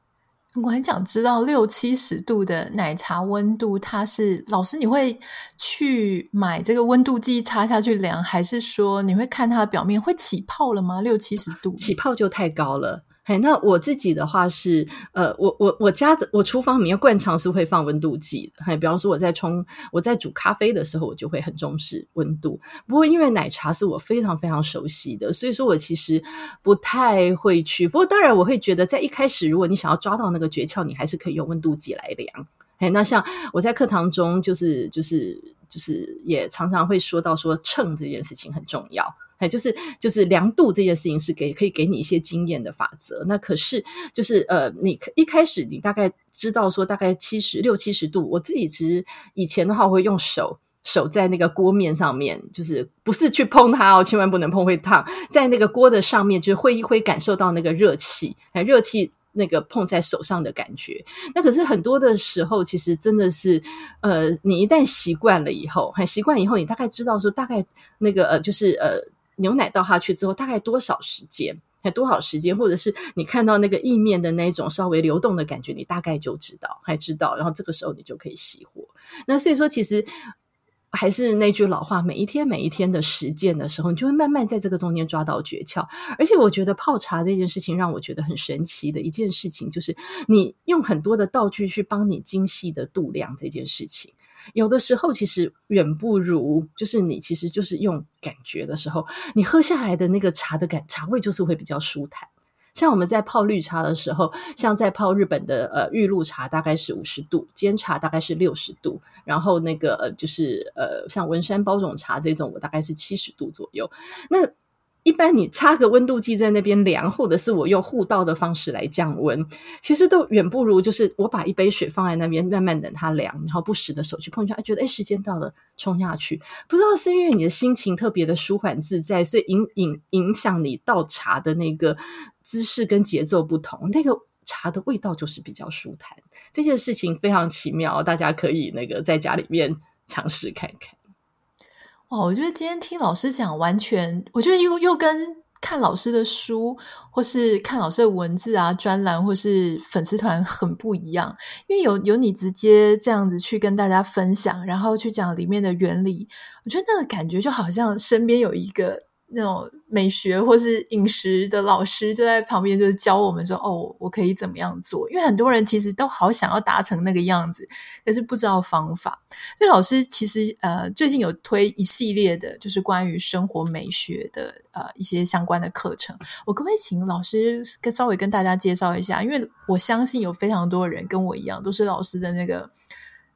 我很想知道六七十度的奶茶温度，它是老师你会去买这个温度计插下去量，还是说你会看它的表面会起泡了吗？六七十度起泡就太高了。嘿，那我自己的话是，呃，我我我家的我厨房里面惯常是会放温度计的。嘿，比方说我在冲我在煮咖啡的时候，我就会很重视温度。不过因为奶茶是我非常非常熟悉的，所以说我其实不太会去。不过当然我会觉得，在一开始如果你想要抓到那个诀窍，你还是可以用温度计来量。嘿，那像我在课堂中就是就是就是也常常会说到说称这件事情很重要。就是就是量度这件事情是给可以给你一些经验的法则。那可是就是呃，你一开始你大概知道说大概七十六七十度。我自己其实以前的话会用手手在那个锅面上面，就是不是去碰它哦，千万不能碰会烫。在那个锅的上面，就是挥一挥，感受到那个热气，哎，热气那个碰在手上的感觉。那可是很多的时候，其实真的是呃，你一旦习惯了以后，很习惯以后，你大概知道说大概那个呃，就是呃。牛奶倒下去之后，大概多少时间？还多少时间？或者是你看到那个意面的那种稍微流动的感觉，你大概就知道，还知道。然后这个时候你就可以熄火。那所以说，其实还是那句老话：每一天每一天的实践的时候，你就会慢慢在这个中间抓到诀窍。而且我觉得泡茶这件事情让我觉得很神奇的一件事情，就是你用很多的道具去帮你精细的度量这件事情。有的时候其实远不如，就是你其实就是用感觉的时候，你喝下来的那个茶的感茶味就是会比较舒坦。像我们在泡绿茶的时候，像在泡日本的呃玉露茶，大概是五十度；煎茶大概是六十度。然后那个呃就是呃像文山包种茶这种，我大概是七十度左右。那一般你插个温度计在那边量，或者是我用护道的方式来降温，其实都远不如就是我把一杯水放在那边慢慢等它凉，然后不时的手去碰一下，觉得哎时间到了冲下去。不知道是因为你的心情特别的舒缓自在，所以影影影响你倒茶的那个。姿势跟节奏不同，那个茶的味道就是比较舒坦。这件事情非常奇妙，大家可以那个在家里面尝试看看。哦，我觉得今天听老师讲，完全我觉得又又跟看老师的书，或是看老师的文字啊、专栏，或是粉丝团 很不一样。因为有有你直接这样子去跟大家分享，然后去讲里面的原理，我觉得那个感觉就好像身边有一个。那种美学或是饮食的老师就在旁边，就是教我们说：“哦，我可以怎么样做？”因为很多人其实都好想要达成那个样子，可是不知道方法。所以老师其实呃最近有推一系列的，就是关于生活美学的呃一些相关的课程。我可不可以请老师跟稍微跟大家介绍一下？因为我相信有非常多人跟我一样，都是老师的那个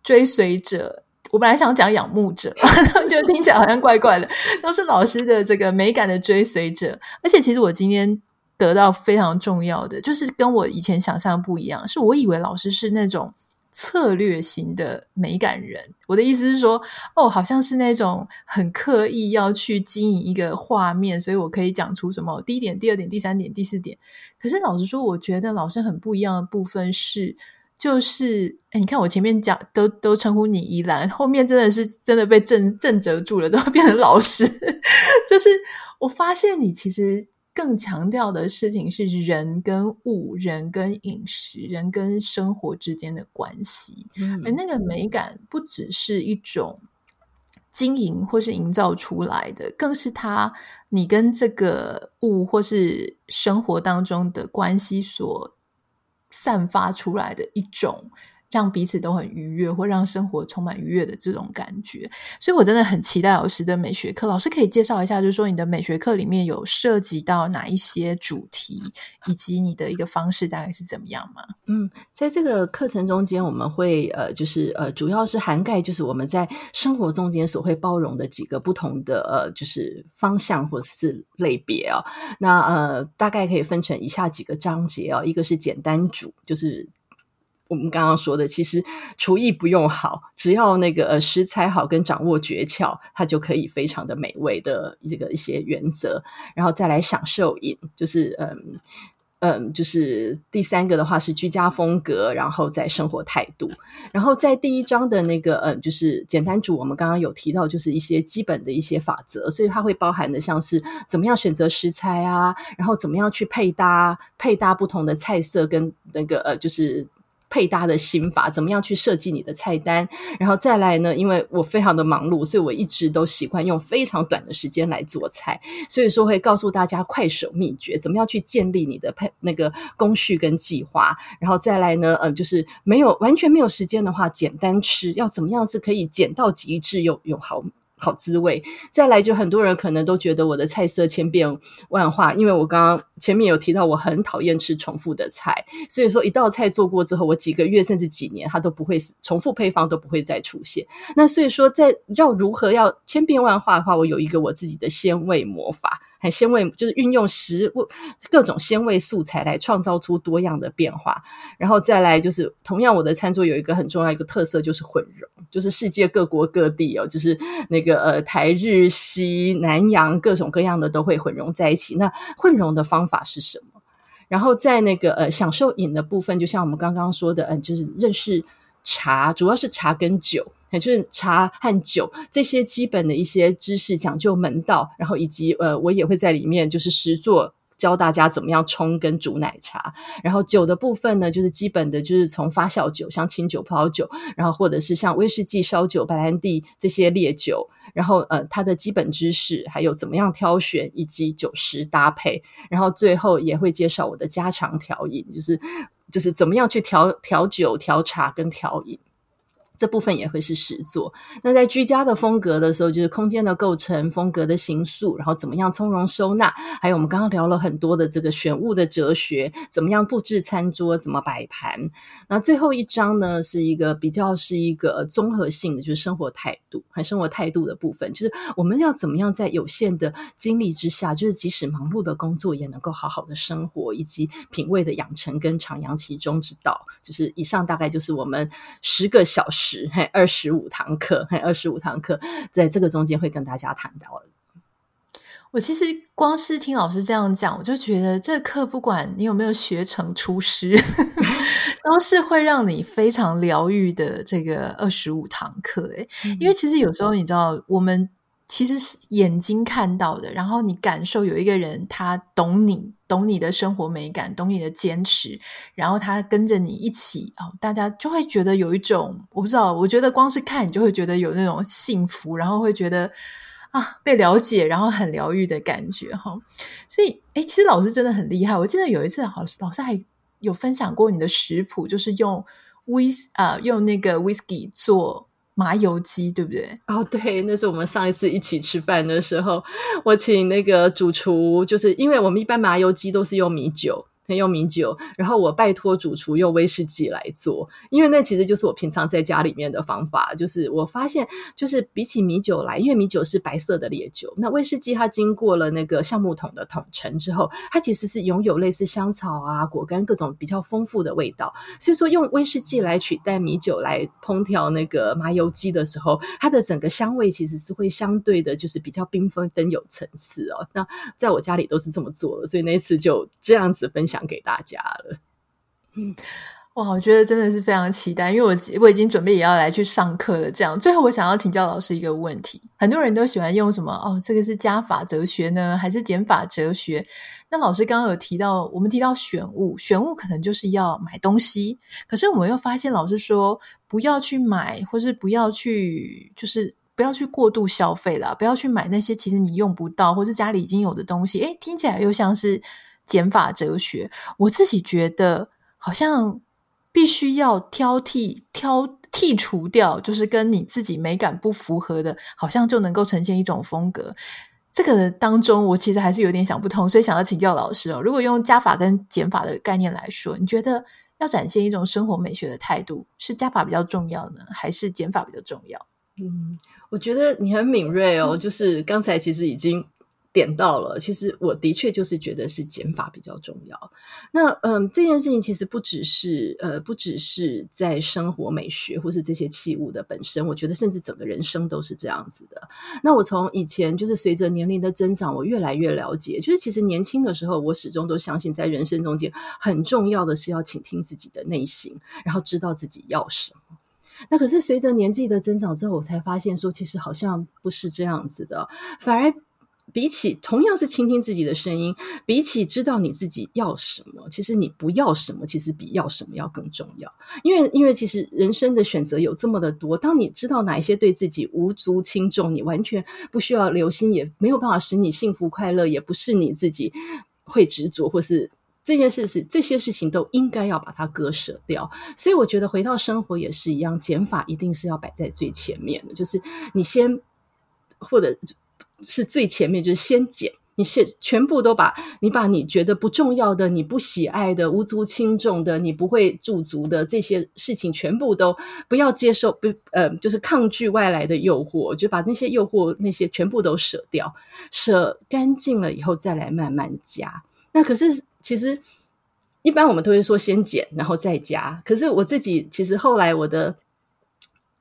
追随者。我本来想讲仰慕者，觉得听起来好像怪怪的。都是老师的这个美感的追随者，而且其实我今天得到非常重要的，就是跟我以前想象不一样，是我以为老师是那种策略型的美感人。我的意思是说，哦，好像是那种很刻意要去经营一个画面，所以我可以讲出什么第一点、第二点、第三点、第四点。可是老实说，我觉得老师很不一样的部分是。就是，哎，你看我前面讲都都称呼你依兰，后面真的是真的被震震折住了，都要变成老师。就是我发现你其实更强调的事情是人跟物、人跟饮食、人跟生活之间的关系，嗯、而那个美感不只是一种经营或是营造出来的，更是他你跟这个物或是生活当中的关系所。散发出来的一种让彼此都很愉悦，或让生活充满愉悦的这种感觉，所以我真的很期待老师的美学课。老师可以介绍一下，就是说你的美学课里面有涉及到哪一些主题，以及你的一个方式大概是怎么样吗？嗯，在这个课程中间，我们会呃，就是呃，主要是涵盖就是我们在生活中间所会包容的几个不同的呃，就是方向或者是类别哦。那呃，大概可以分成以下几个章节哦，一个是简单主，就是。我们刚刚说的，其实厨艺不用好，只要那个食材好跟掌握诀窍，它就可以非常的美味的这个一些原则。然后再来享受饮，就是嗯嗯，就是第三个的话是居家风格，然后再生活态度。然后在第一章的那个嗯，就是简单煮，我们刚刚有提到，就是一些基本的一些法则，所以它会包含的像是怎么样选择食材啊，然后怎么样去配搭配搭不同的菜色跟那个呃就是。配搭的心法，怎么样去设计你的菜单？然后再来呢？因为我非常的忙碌，所以我一直都习惯用非常短的时间来做菜，所以说会告诉大家快手秘诀，怎么样去建立你的配那个工序跟计划。然后再来呢？呃，就是没有完全没有时间的话，简单吃，要怎么样是可以减到极致又又好。好滋味，再来就很多人可能都觉得我的菜色千变万化，因为我刚刚前面有提到我很讨厌吃重复的菜，所以说一道菜做过之后，我几个月甚至几年它都不会重复配方都不会再出现。那所以说在要如何要千变万化的话，我有一个我自己的鲜味魔法。很鲜味，就是运用食物各种鲜味素材来创造出多样的变化，然后再来就是同样，我的餐桌有一个很重要一个特色，就是混融，就是世界各国各地哦，就是那个呃台日西南洋各种各样的都会混融在一起。那混融的方法是什么？然后在那个呃享受饮的部分，就像我们刚刚说的，嗯、就是认识茶，主要是茶跟酒。也就是茶和酒这些基本的一些知识，讲究门道，然后以及呃，我也会在里面就是实作教大家怎么样冲跟煮奶茶。然后酒的部分呢，就是基本的就是从发酵酒，像清酒、葡萄酒，然后或者是像威士忌、烧酒、白兰地这些烈酒，然后呃，它的基本知识，还有怎么样挑选以及酒食搭配。然后最后也会介绍我的家常调饮，就是就是怎么样去调调酒、调茶跟调饮。这部分也会是实作。那在居家的风格的时候，就是空间的构成、风格的形塑，然后怎么样从容收纳，还有我们刚刚聊了很多的这个选物的哲学，怎么样布置餐桌，怎么摆盘。那最后一章呢，是一个比较是一个综合性的，就是生活态度和生活态度的部分，就是我们要怎么样在有限的精力之下，就是即使忙碌的工作，也能够好好的生活，以及品味的养成跟徜徉其中之道。就是以上大概就是我们十个小时。十嘿二十五堂课，嘿二十五堂课，在这个中间会跟大家谈到的。我其实光是听老师这样讲，我就觉得这课不管你有没有学成出师，都是会让你非常疗愈的这个二十五堂课。诶，因为其实有时候你知道我们。其实是眼睛看到的，然后你感受有一个人，他懂你，懂你的生活美感，懂你的坚持，然后他跟着你一起哦，大家就会觉得有一种，我不知道，我觉得光是看你就会觉得有那种幸福，然后会觉得啊被了解，然后很疗愈的感觉哈。所以，诶，其实老师真的很厉害。我记得有一次，老师老师还有分享过你的食谱，就是用威啊用那个 whisky 做。麻油鸡对不对？哦，对，那是我们上一次一起吃饭的时候，我请那个主厨，就是因为我们一般麻油鸡都是用米酒。很用米酒，然后我拜托主厨用威士忌来做，因为那其实就是我平常在家里面的方法。就是我发现，就是比起米酒来，因为米酒是白色的烈酒，那威士忌它经过了那个橡木桶的桶陈之后，它其实是拥有类似香草啊、果干各种比较丰富的味道。所以说，用威士忌来取代米酒来烹调那个麻油鸡的时候，它的整个香味其实是会相对的，就是比较缤纷、更有层次哦。那在我家里都是这么做的，所以那次就这样子分享。讲给大家了，嗯，哇，我觉得真的是非常期待，因为我我已经准备也要来去上课了。这样，最后我想要请教老师一个问题：很多人都喜欢用什么？哦，这个是加法哲学呢，还是减法哲学？那老师刚刚有提到，我们提到选物，选物可能就是要买东西，可是我们又发现老师说不要去买，或是不要去，就是不要去过度消费了，不要去买那些其实你用不到或是家里已经有的东西。诶，听起来又像是。减法哲学，我自己觉得好像必须要挑剔、挑剔除掉，就是跟你自己美感不符合的，好像就能够呈现一种风格。这个当中，我其实还是有点想不通，所以想要请教老师哦。如果用加法跟减法的概念来说，你觉得要展现一种生活美学的态度，是加法比较重要呢，还是减法比较重要？嗯，我觉得你很敏锐哦，就是刚才其实已经。点到了，其实我的确就是觉得是减法比较重要。那嗯，这件事情其实不只是呃，不只是在生活美学或是这些器物的本身，我觉得甚至整个人生都是这样子的。那我从以前就是随着年龄的增长，我越来越了解，就是其实年轻的时候，我始终都相信，在人生中间很重要的是要倾听自己的内心，然后知道自己要什么。那可是随着年纪的增长之后，我才发现说，其实好像不是这样子的，反而。比起同样是倾听自己的声音，比起知道你自己要什么，其实你不要什么，其实比要什么要更重要。因为，因为其实人生的选择有这么的多，当你知道哪一些对自己无足轻重，你完全不需要留心，也没有办法使你幸福快乐，也不是你自己会执着，或是这件事是这些事情都应该要把它割舍掉。所以，我觉得回到生活也是一样，减法一定是要摆在最前面的，就是你先或者。是最前面，就是先减，你先全部都把你把你觉得不重要的、你不喜爱的、无足轻重的、你不会驻足的这些事情，全部都不要接受，不呃，就是抗拒外来的诱惑，就把那些诱惑那些全部都舍掉，舍干净了以后再来慢慢加。那可是其实一般我们都会说先减，然后再加。可是我自己其实后来我的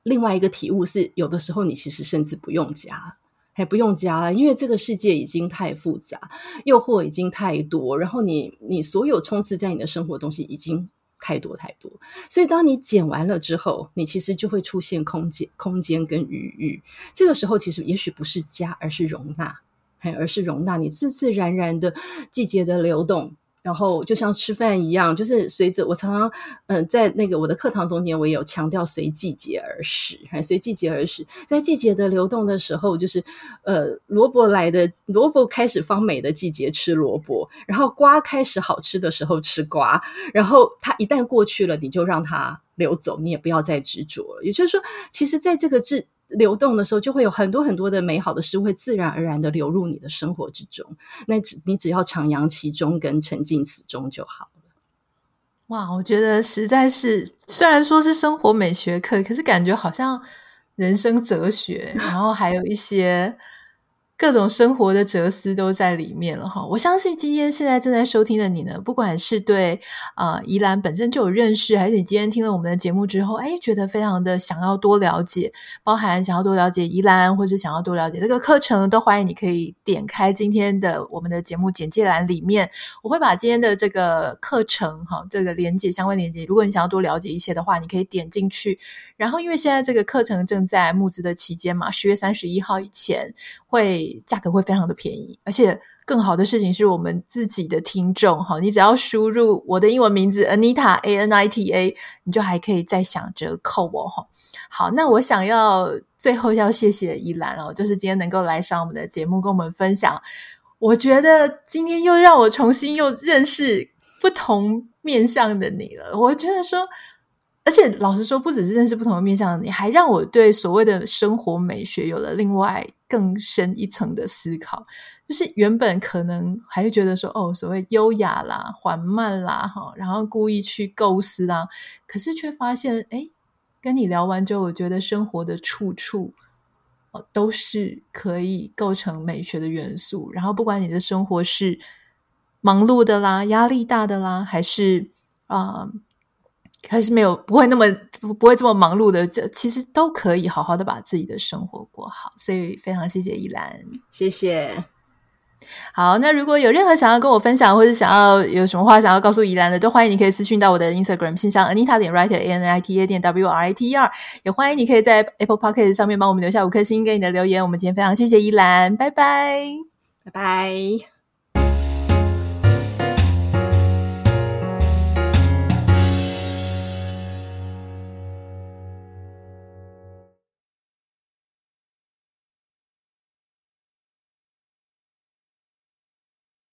另外一个体悟是，有的时候你其实甚至不用加。还不用加了，因为这个世界已经太复杂，诱惑已经太多，然后你你所有充斥在你的生活东西已经太多太多，所以当你减完了之后，你其实就会出现空间、空间跟余裕。这个时候其实也许不是加，而是容纳，而是容纳你自自然然的季节的流动。然后就像吃饭一样，就是随着我常常嗯、在那个我的课堂中间，我也有强调随季节而食，还随季节而食，在季节的流动的时候，就是呃，萝卜来的萝卜开始芳美的季节吃萝卜，然后瓜开始好吃的时候吃瓜，然后它一旦过去了，你就让它流走，你也不要再执着。也就是说，其实在这个制。流动的时候，就会有很多很多的美好的事物会自然而然的流入你的生活之中。那只你只要徜徉其中，跟沉浸其中就好了。哇，我觉得实在是，虽然说是生活美学课，可是感觉好像人生哲学，然后还有一些。各种生活的哲思都在里面了哈，我相信今天现在正在收听的你呢，不管是对呃宜兰本身就有认识，还是你今天听了我们的节目之后，哎，觉得非常的想要多了解，包含想要多了解宜兰，或者想要多了解这个课程，都欢迎你可以点开今天的我们的节目简介栏里面，我会把今天的这个课程哈，这个连接相关连接，如果你想要多了解一些的话，你可以点进去。然后因为现在这个课程正在募资的期间嘛，十月三十一号以前会。价格会非常的便宜，而且更好的事情是我们自己的听众哈，你只要输入我的英文名字 Anita A N I T A，你就还可以再享折扣哦哈。好，那我想要最后要谢谢依兰哦，就是今天能够来上我们的节目跟我们分享，我觉得今天又让我重新又认识不同面向的你了。我觉得说。而且老实说，不只是认识不同的面向，你还让我对所谓的生活美学有了另外更深一层的思考。就是原本可能还是觉得说，哦，所谓优雅啦、缓慢啦，哈，然后故意去构思啦，可是却发现，哎，跟你聊完之后，我觉得生活的处处哦都是可以构成美学的元素。然后，不管你的生活是忙碌的啦、压力大的啦，还是啊。还是没有不会那么不不会这么忙碌的，这其实都可以好好的把自己的生活过好。所以非常谢谢依兰，谢谢。好，那如果有任何想要跟我分享，或者想要有什么话想要告诉宜兰的，都欢迎你可以私讯到我的 Instagram 信箱 Anita 点 Writer A N I T A 点 W R I T E R，也欢迎你可以在 Apple Podcast 上面帮我们留下五颗星给你的留言。我们今天非常谢谢宜兰，拜拜，拜拜。